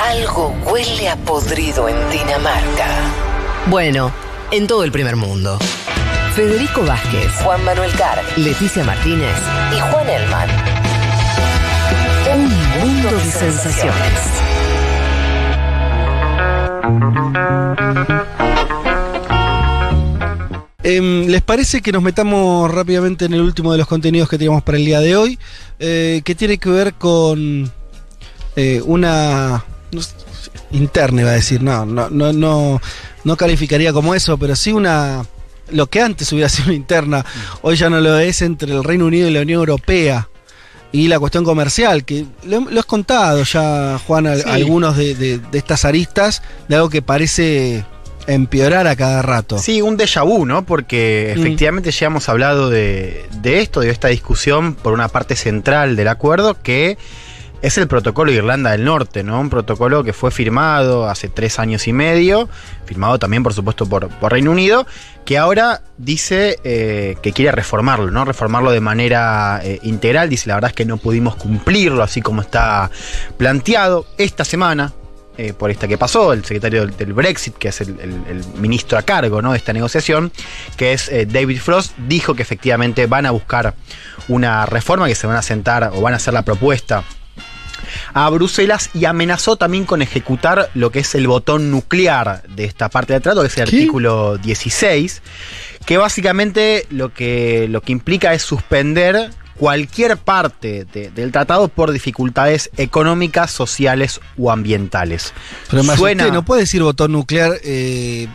Algo huele a podrido en Dinamarca. Bueno, en todo el primer mundo. Federico Vázquez, Juan Manuel Carr Leticia Martínez, y Juan Elman. un mundo de sensaciones. Em, ¿Les parece que nos metamos rápidamente en el último de los contenidos que teníamos para el día de hoy? Eh, que tiene que ver con eh, una. No interna, iba a decir, no, no, no, no, no calificaría como eso, pero sí una. Lo que antes hubiera sido una interna, hoy ya no lo es entre el Reino Unido y la Unión Europea. Y la cuestión comercial, que lo, lo has contado ya, Juan, a- Sí. algunos de, de- de estas aristas, de algo que parece empeorar a cada rato. Sí, un déjà vu, ¿no? Porque Mm. efectivamente ya hemos hablado de, de esto, de esta discusión por una parte central del acuerdo que es el protocolo de Irlanda del Norte, ¿no? Un protocolo que fue firmado hace tres años y medio, firmado también, por supuesto, por, Reino Unido, que ahora dice eh, que quiere reformarlo, ¿no? Reformarlo de manera eh, integral. Dice, la verdad es que no pudimos cumplirlo así como está planteado. Esta semana, eh, por esta que pasó, el secretario del, Brexit, que es el, ministro a cargo de esta negociación, que es David Frost, dijo que efectivamente van a buscar una reforma, que se van a sentar o van a hacer la propuesta a Bruselas y amenazó también con ejecutar lo que es el botón nuclear de esta parte del trato, que es el ¿Qué? artículo 16, que básicamente lo que, lo que implica es suspender cualquier parte de- del tratado por dificultades económicas, sociales o ambientales. Pero Suena- no puede decir botón nuclear, eh,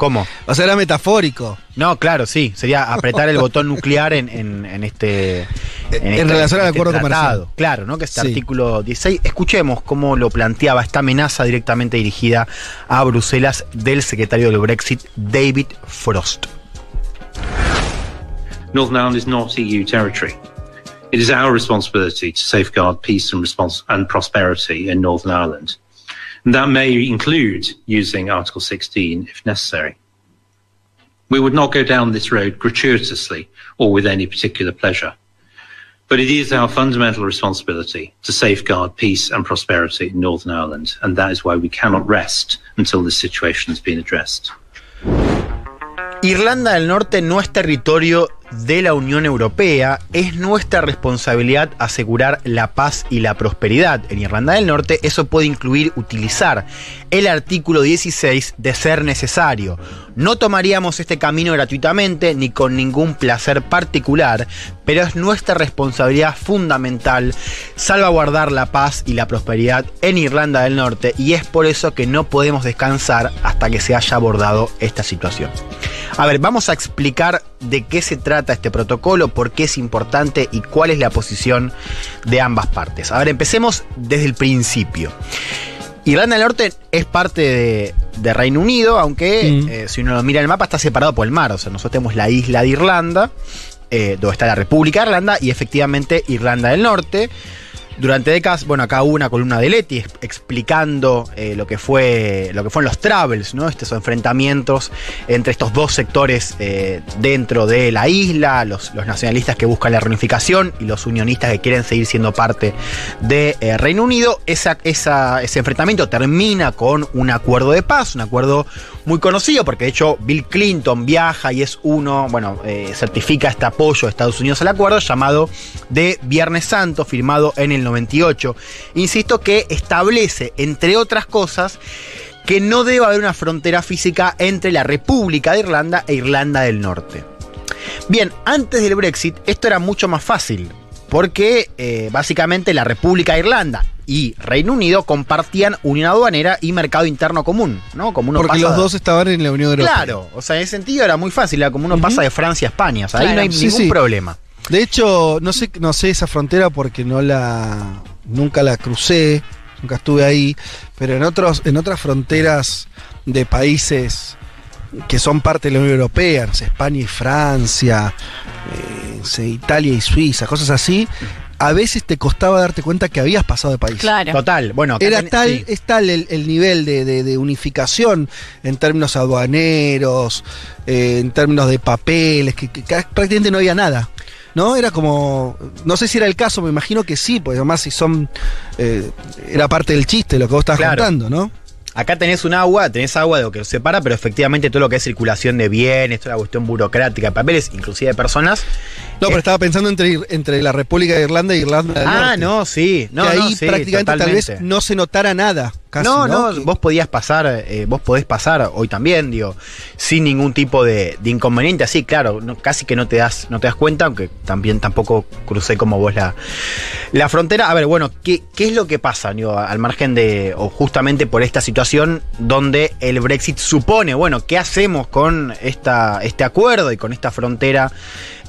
¿Cómo? o sea, era metafórico. No, claro, sí. Sería apretar el botón nuclear en, en- en este. En relación al acuerdo tratado. comercial. Claro, ¿no? Que este Sí. artículo 16. Escuchemos cómo lo planteaba esta amenaza directamente dirigida a Bruselas del secretario del Brexit, David Frost. Northern Ireland is not EU territory. It is our responsibility to safeguard peace and, respons- and prosperity in Northern Ireland. And that may include using Article 16 if necessary. We would not go down this road gratuitously or with any particular pleasure. But it is our fundamental responsibility to safeguard peace and prosperity in Northern Ireland. And that is why we cannot rest until this situation has been addressed. Irlanda del Norte no es territorio de la Unión Europea, es nuestra responsabilidad asegurar la paz y la prosperidad en Irlanda del Norte. Eso puede incluir utilizar el artículo 16 de ser necesario. No tomaríamos este camino gratuitamente ni con ningún placer particular, pero es nuestra responsabilidad fundamental salvaguardar la paz y la prosperidad en Irlanda del Norte y es por eso que no podemos descansar hasta que se haya abordado esta situación. A ver, vamos a explicar de qué se trata este protocolo, por qué es importante y cuál es la posición de ambas partes. A ver, empecemos desde el principio. Irlanda del Norte es parte de, de Reino Unido, aunque Mm. eh, si uno lo mira en el mapa está separado por el mar. O sea, nosotros tenemos la isla de Irlanda, eh, donde está la República de Irlanda, y efectivamente Irlanda del Norte. Durante décadas, bueno, acá hubo una columna de Leti ex- explicando eh, lo que fue lo que fueron los travels, ¿no? Estos enfrentamientos entre estos dos sectores eh, dentro de la isla, los, los nacionalistas que buscan la reunificación y los unionistas que quieren seguir siendo parte de eh, Reino Unido. Esa, esa- ese enfrentamiento termina con un acuerdo de paz, un acuerdo muy conocido, porque de hecho Bill Clinton viaja y es uno, bueno, eh, certifica este apoyo de Estados Unidos al acuerdo llamado de Viernes Santo, firmado en el 98. Insisto que establece, entre otras cosas, que no debe haber una frontera física entre la República de Irlanda e Irlanda del Norte. Bien, antes del Brexit esto era mucho más fácil, porque eh, básicamente la República de Irlanda y Reino Unido compartían unión aduanera y mercado interno común, ¿no? Como uno Porque pasa- los dos estaban en la Unión Europea. Claro, o sea, en ese sentido era muy fácil, era como uno pasa de Francia a España, o sea, ahí no hay Sí, ningún sí. problema. De hecho, no sé, no sé esa frontera porque no la. nunca la crucé, nunca estuve ahí. Pero en otros, en otras fronteras de países que son parte de la Unión Europea, no sé, España y Francia, eh, no sé, Italia y Suiza, cosas así, a veces te costaba darte cuenta que habías pasado de país. Claro. Total, bueno, Era ten- tal, sí. es tal el, el nivel de, de- de unificación en términos aduaneros, eh, en términos de papeles, que, que ca- prácticamente no había nada. ¿no? Era como, no sé si era el caso, me imagino que sí, pues además si son, eh, era parte del chiste lo que vos estabas Claro. contando, ¿no? Acá tenés un agua, tenés agua de lo que los separa, pero efectivamente todo lo que es circulación de bienes, toda la cuestión burocrática de papeles, inclusive de personas. No, pero Eh, estaba pensando entre, entre la República de Irlanda y Irlanda del Ah, Norte. no, sí. No, que no, ahí sí, prácticamente tal totalmente. vez no se notara nada. Casi, no, no, vos podías pasar, eh, vos podés pasar hoy también, digo, sin ningún tipo de, de inconveniente. Así, claro, no- casi que no te das, no te das cuenta, aunque también tampoco crucé como vos la, la frontera. A ver, bueno, ¿qué, qué es lo que pasa, digo, al margen de, o justamente por esta situación donde el Brexit supone, bueno, ¿qué hacemos con esta, este acuerdo y con esta frontera?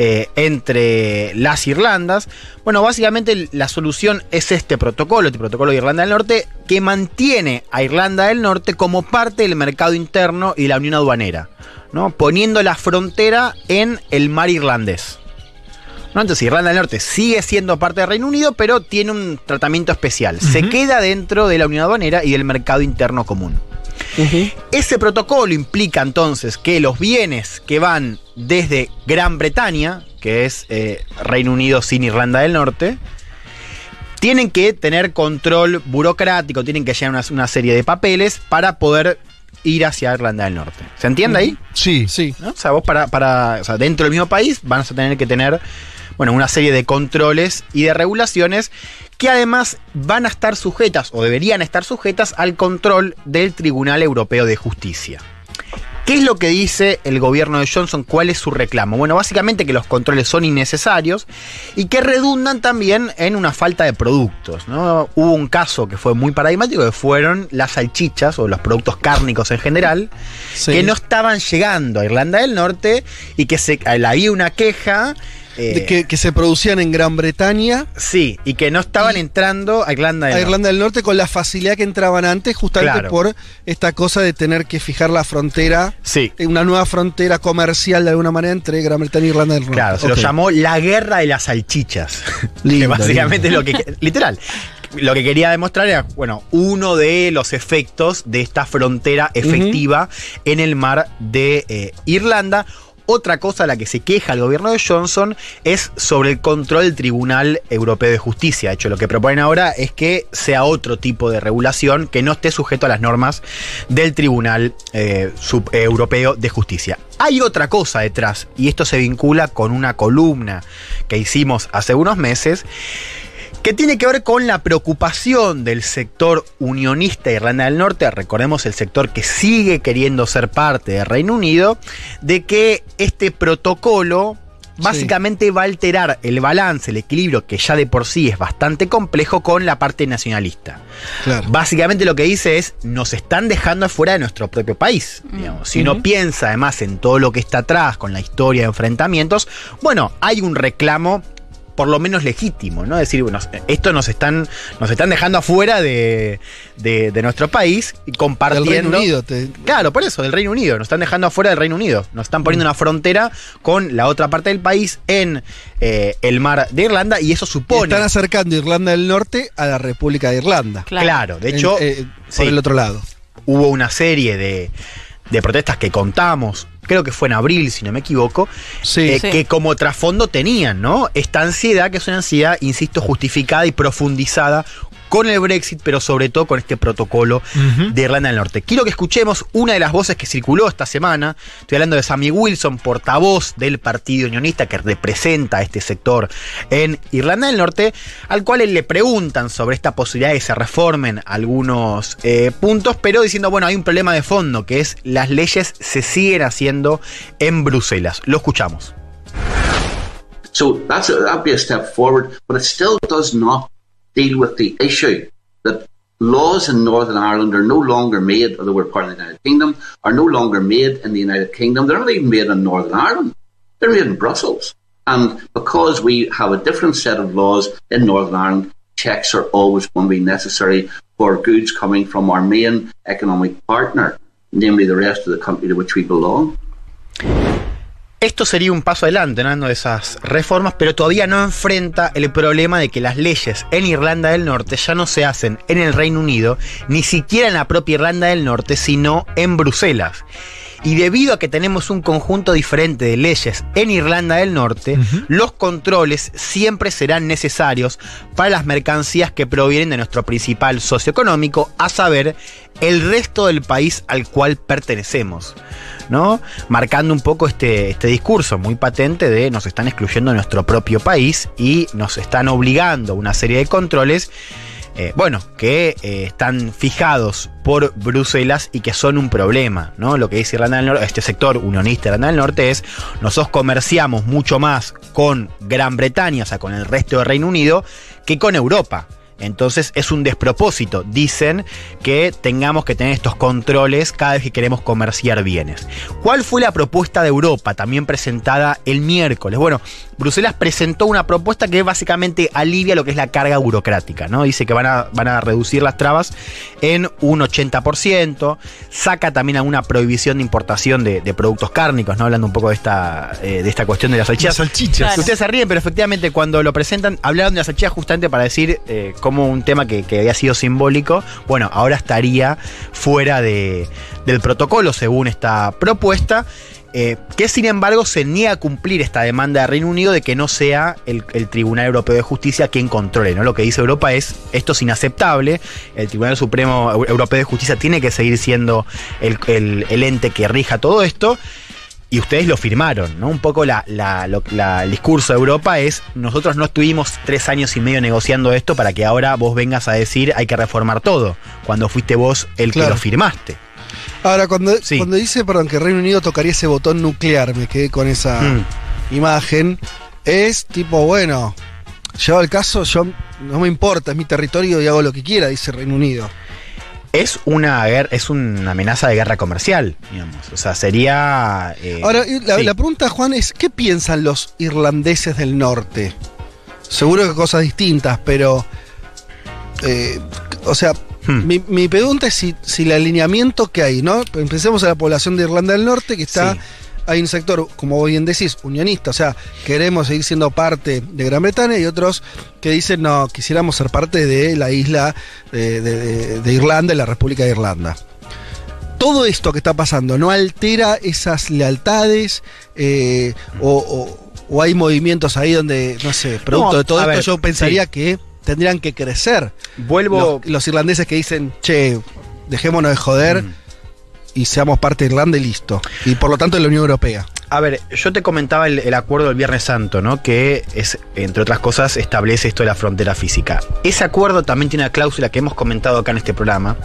Eh, entre las Irlandas. Bueno, básicamente la solución es este protocolo, este protocolo de Irlanda del Norte, que mantiene a Irlanda del Norte como parte del mercado interno y la unión aduanera, ¿no? poniendo la frontera en el mar irlandés. ¿no? Entonces Irlanda del Norte sigue siendo parte del Reino Unido, pero tiene un tratamiento especial. Se queda dentro de la unión aduanera y del mercado interno común. Ese protocolo implica entonces que los bienes que van desde Gran Bretaña, que es eh, Reino Unido sin Irlanda del Norte, tienen que tener control burocrático, tienen que llenar una, una serie de papeles para poder ir hacia Irlanda del Norte. ¿Se entiende ahí? Sí, sí. ¿no? O sea, vos para, para o sea, dentro del mismo país vas a tener que tener, bueno, una serie de controles y de regulaciones que además van a estar sujetas o deberían estar sujetas al control del Tribunal Europeo de Justicia. ¿Qué es lo que dice el gobierno de Johnson? ¿Cuál es su reclamo? Bueno, básicamente que los controles son innecesarios y que redundan también en una falta de productos. ¿no? Hubo un caso que fue muy paradigmático, que fueron las salchichas o los productos cárnicos en general, Sí. que no estaban llegando a Irlanda del Norte y que se, había una queja. Eh, que, que se producían en Gran Bretaña, sí, y que no estaban Y- entrando a Irlanda del a Norte. Irlanda del Norte, con la facilidad que entraban antes, justamente Claro. por esta cosa de tener que fijar la frontera, Sí. una nueva frontera comercial de alguna manera entre Gran Bretaña y Irlanda del Norte. Claro, se lo llamó la guerra de las salchichas. que básicamente lindo. lo que. Literal. Lo que quería demostrar era, bueno, uno de los efectos de esta frontera efectiva en el mar de eh, Irlanda. Otra cosa a la que se queja el gobierno de Johnson es sobre el control del Tribunal Europeo de Justicia. De hecho, lo que proponen ahora es que sea otro tipo de regulación que no esté sujeto a las normas del Tribunal eh, eh, Europeo de Justicia. Hay otra cosa detrás, y esto se vincula con una columna que hicimos hace unos meses, que tiene que ver con la preocupación del sector unionista de Irlanda del Norte, recordemos el sector que sigue queriendo ser parte del Reino Unido, de que este protocolo básicamente va a alterar el balance, el equilibrio que ya de por sí es bastante complejo con la parte nacionalista. Claro. Básicamente lo que dice es, nos están dejando afuera de nuestro propio país. digamos. Si uno piensa además en todo lo que está atrás, con la historia de enfrentamientos, bueno, hay un reclamo por lo menos legítimo, ¿no? Es decir, bueno, esto nos están, nos están dejando afuera de, de- de nuestro país y Del compartiendo. Reino Unido. te- Claro, por eso, del Reino Unido. Nos están dejando afuera del Reino Unido. Nos están poniendo una frontera con la otra parte del país en eh, el mar de Irlanda y eso supone. Están acercando Irlanda del Norte a la República de Irlanda. Claro. Claro, de En- hecho, eh, sí. por el otro lado. hubo una serie de, de protestas que contamos, creo que fue en abril, si no me equivoco, Sí. eh, Sí. que como trasfondo tenían, ¿no? Esta ansiedad, que es una ansiedad, insisto, justificada y profundizada con el Brexit, pero sobre todo con este protocolo de Irlanda del Norte. Quiero que escuchemos una de las voces que circuló esta semana. Estoy hablando de Sammy Wilson, portavoz del Partido Unionista que representa a este sector en Irlanda del Norte, al cual le preguntan sobre esta posibilidad de que se reformen algunos eh, puntos, pero diciendo, bueno, hay un problema de fondo, que es las leyes se siguen haciendo en Bruselas. Lo escuchamos. So that's a, that'd be a step forward, but it still does not deal with the issue that laws in Northern Ireland are no longer made, although we're part of the United Kingdom, are no longer made in the United Kingdom. They're not even made in Northern Ireland. They're made in Brussels. And because we have a different set of laws in Northern Ireland, checks are always going to be necessary for goods coming from our main economic partner, namely the rest of the country to which we belong. Esto sería un paso adelante, ¿no? de esas reformas, pero todavía no enfrenta el problema de que las leyes en Irlanda del Norte ya no se hacen en el Reino Unido, ni siquiera en la propia Irlanda del Norte, sino en Bruselas. Y debido a que tenemos un conjunto diferente de leyes en Irlanda del Norte, los controles siempre serán necesarios para las mercancías que provienen de nuestro principal socioeconómico, a saber, el resto del país al cual pertenecemos. ¿no? Marcando un poco este, este discurso muy patente de nos están excluyendo de nuestro propio país y nos están obligando a una serie de controles eh, bueno, que eh, están fijados por Bruselas y que son un problema, ¿no? Lo que dice Irlanda del Norte, este sector unionista Irlanda del Norte es, nosotros comerciamos mucho más con Gran Bretaña, o sea, con el resto del Reino Unido, que con Europa. Entonces es un despropósito, dicen, que tengamos que tener estos controles cada vez que queremos comerciar bienes. ¿Cuál fue la propuesta de Europa, también presentada el miércoles? Bueno, Bruselas presentó una propuesta que básicamente alivia lo que es la carga burocrática, ¿no? Dice que van a, van a reducir las trabas en un 80%, saca también alguna prohibición de importación de, productos cárnicos, ¿no? Hablando un poco de esta, eh, de esta cuestión de las salchichas. salchichas. Ustedes se ríen, pero efectivamente cuando lo presentan, hablaron de las salchichas justamente para decir eh, como un tema que, había sido simbólico, bueno, ahora estaría fuera de, del protocolo según esta propuesta. Eh, que sin embargo se niega a cumplir esta demanda de Reino Unido de que no sea el, Tribunal Europeo de Justicia quien controle. ¿no? Lo que dice Europa es esto es inaceptable, el Tribunal Supremo Europeo de Justicia tiene que seguir siendo el, el ente que rija todo esto y ustedes lo firmaron, ¿no? Un poco la, el discurso de Europa es, nosotros no estuvimos tres años y medio negociando esto para que ahora vos vengas a decir hay que reformar todo, cuando fuiste vos el que lo firmaste. Ahora, cuando, cuando dice, perdón, que Reino Unido tocaría ese botón nuclear, me quedé con esa mm. imagen, es tipo, bueno, llevado el caso, yo no me importa, es mi territorio y hago lo que quiera, dice Reino Unido es una guerra, es una amenaza de guerra comercial, digamos. O sea, sería. Eh, Ahora, la, pregunta, Juan, es: ¿qué piensan los irlandeses del norte? Seguro que cosas distintas, pero. Eh, o sea, hmm. mi, pregunta es si, si, el alineamiento que hay, ¿no? Empecemos a la población de Irlanda del Norte, que está hay un sector, como bien decís, unionista, o sea, queremos seguir siendo parte de Gran Bretaña y otros que dicen, no, quisiéramos ser parte de la isla de, Irlanda, de la República de Irlanda todo esto que está pasando no altera esas lealtades eh, o, hay movimientos ahí donde, no sé, producto de todo esto yo pensaría que tendrían que crecer. Vuelvo. Los, irlandeses que dicen, che, dejémonos de joder. Mm y seamos parte de Irlanda y listo. Y por lo tanto de la Unión Europea. A ver, yo te comentaba el, acuerdo del Viernes Santo, ¿no? Que es, entre otras cosas, establece esto de la frontera física. Ese acuerdo también tiene una cláusula que hemos comentado acá en este programa,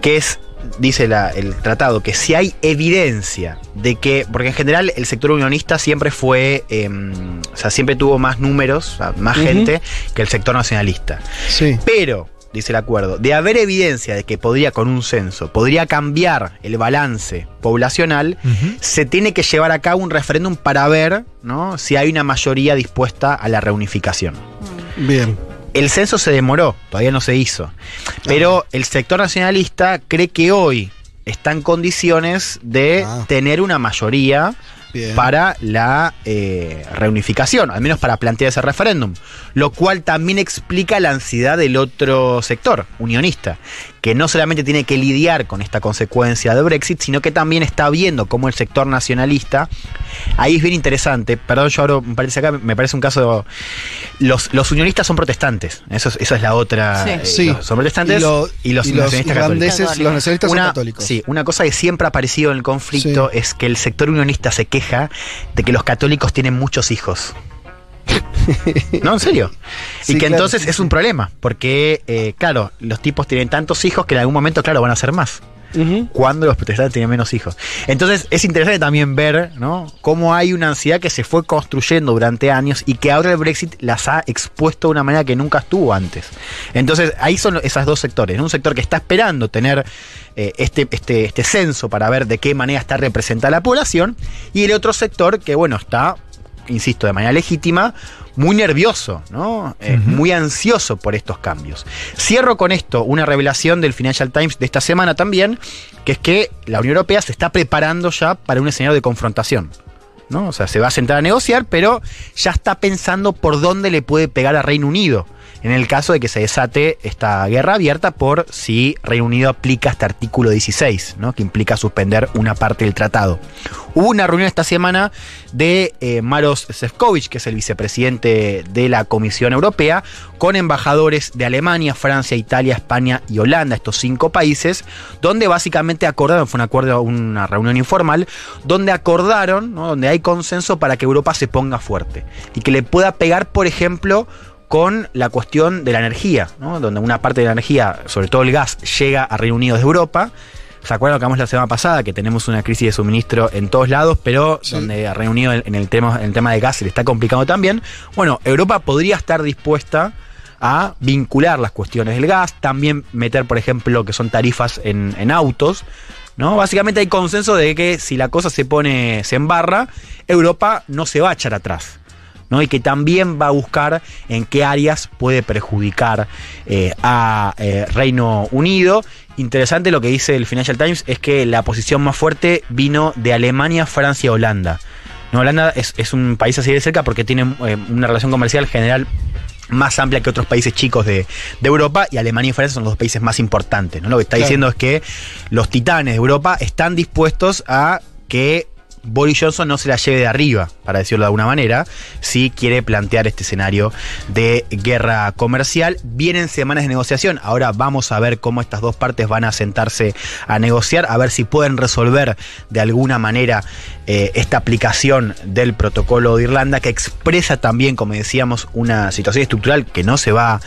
que es, dice el tratado, que si hay evidencia de que, porque en general el sector unionista siempre fue, em, o sea, siempre tuvo más números, más gente que el sector nacionalista. Sí. Pero dice el acuerdo, de haber evidencia de que podría con un censo, podría cambiar el balance poblacional, se tiene que llevar a cabo un referéndum para ver ¿no? si hay una mayoría dispuesta a la reunificación. Bien. El censo se demoró, todavía no se hizo. Pero el sector nacionalista cree que hoy está en condiciones de ah. tener una mayoría para la eh, reunificación, al menos para plantear ese referéndum. Lo cual también explica la ansiedad del otro sector, unionista, que no solamente tiene que lidiar con esta consecuencia de Brexit, sino que también está viendo cómo el sector nacionalista, ahí es bien interesante, perdón, yo ahora me parece acá, me parece un caso, los, los unionistas son protestantes, eso es, esa es la otra, sí. Eh, son protestantes y, los, nacionalistas católicos. Los nacionalistas una, son católicos. Sí, una cosa que siempre ha aparecido en el conflicto es que el sector unionista se queja de que los católicos tienen muchos hijos. No, en serio. y que entonces es un problema, porque, eh, claro, los tipos tienen tantos hijos que en algún momento, claro, van a ser más. Cuando los protestantes tienen menos hijos. Entonces es interesante también ver ¿no? cómo hay una ansiedad que se fue construyendo durante años y que ahora el Brexit las ha expuesto de una manera que nunca estuvo antes. Entonces ahí son esos dos sectores. Un sector que está esperando tener eh, este, este, este censo para ver de qué manera está representada la población y el otro sector que, bueno, está insisto, de manera legítima, muy nervioso, ¿no? Eh, muy ansioso por estos cambios. Cierro con esto una revelación del Financial Times de esta semana también, que es que la Unión Europea se está preparando ya para un escenario de confrontación. ¿no? O sea, se va a sentar a negociar, pero ya está pensando por dónde le puede pegar a Reino Unido en el caso de que se desate esta guerra abierta por si Reino Unido aplica este artículo 16, ¿no? que implica suspender una parte del tratado. Hubo una reunión esta semana de eh, Maros Sefcovic, que es el vicepresidente de la Comisión Europea, con embajadores de Alemania, Francia, Italia, España y Holanda, estos cinco países, donde básicamente acordaron, fue un acuerdo, una reunión informal, donde acordaron, ¿no? donde hay consenso para que Europa se ponga fuerte y que le pueda pegar, por ejemplo, con la cuestión de la energía, ¿no? donde una parte de la energía, sobre todo el gas, llega a Reino Unido desde Europa. ¿Se acuerdan lo que hablamos la semana pasada? Que tenemos una crisis de suministro en todos lados, pero Sí. donde a Reino Unido en el, tema, en el tema de gas se le está complicando también. Bueno, Europa podría estar dispuesta a vincular las cuestiones del gas, también meter, por ejemplo, lo que son tarifas en, en autos. ¿no? Básicamente hay consenso de que si la cosa se pone, se embarra, Europa no se va a echar atrás. ¿No? y que también va a buscar en qué áreas puede perjudicar eh, a eh, Reino Unido. Interesante lo que dice el Financial Times es que la posición más fuerte vino de Alemania, Francia y Holanda. No, Holanda es, es un país así de cerca porque tiene eh, una relación comercial general más amplia que otros países chicos de, de Europa y Alemania y Francia son los dos países más importantes. ¿no? Lo que está Claro. diciendo es que los titanes de Europa están dispuestos a que Boris Johnson no se la lleve de arriba, para decirlo de alguna manera, si quiere plantear este escenario de guerra comercial. Vienen semanas de negociación, ahora vamos a ver cómo estas dos partes van a sentarse a negociar, a ver si pueden resolver de alguna manera eh, esta aplicación del protocolo de Irlanda, que expresa también, como decíamos, una situación estructural que no se va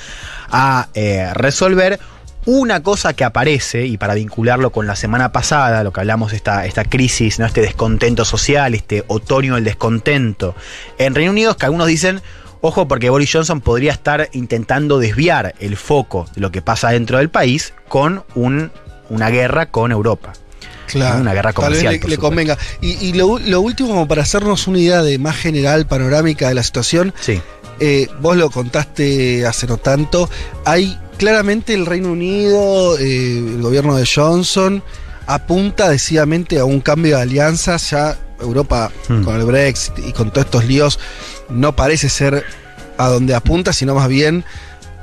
a eh, resolver. Una cosa que aparece, y para vincularlo con la semana pasada, lo que hablamos de esta, esta crisis, ¿no? este descontento social, este otoño del descontento en Reino Unido, es que algunos dicen, ojo, porque Boris Johnson podría estar intentando desviar el foco de lo que pasa dentro del país con un- una guerra con Europa. Claro. Una guerra Tal vez comercial, le, convenga. Y, y lo, lo último, como para hacernos una idea de más general, panorámica de la situación, Sí. eh, vos lo contaste hace no tanto, hay claramente el Reino Unido, eh, el gobierno de Johnson, apunta decididamente a un cambio de alianzas, ya Europa Hmm. con el Brexit y con todos estos líos no parece ser a donde apunta, sino más bien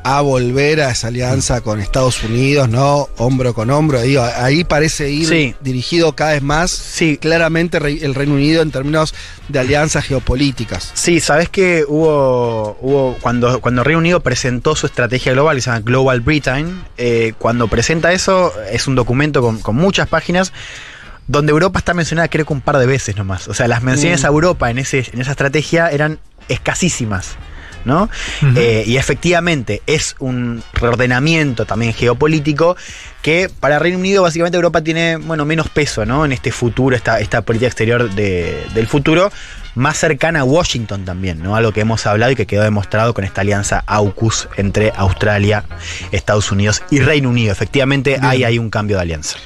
a volver a esa alianza con Estados Unidos, ¿no? Hombro con hombro. Digo, ahí parece ir Sí. dirigido cada vez más Sí, claramente el Reino Unido en términos de alianzas geopolíticas. Sí, sabes que hubo, hubo cuando, cuando Reino Unido presentó su estrategia global, que se llama Global Britain, eh, cuando presenta eso, es un documento con, con muchas páginas, donde Europa está mencionada creo que un par de veces nomás. O sea, las menciones Mm. a Europa en, ese, en esa estrategia eran escasísimas. ¿No? Eh, y efectivamente es un reordenamiento también geopolítico que para Reino Unido básicamente Europa tiene bueno, menos peso ¿no? en este futuro, esta, esta política exterior de- del futuro, más cercana a Washington también, ¿no? algo que hemos hablado y que quedó demostrado con esta alianza AUKUS entre Australia, Estados Unidos y Reino Unido. Efectivamente hay, hay un cambio de alianza.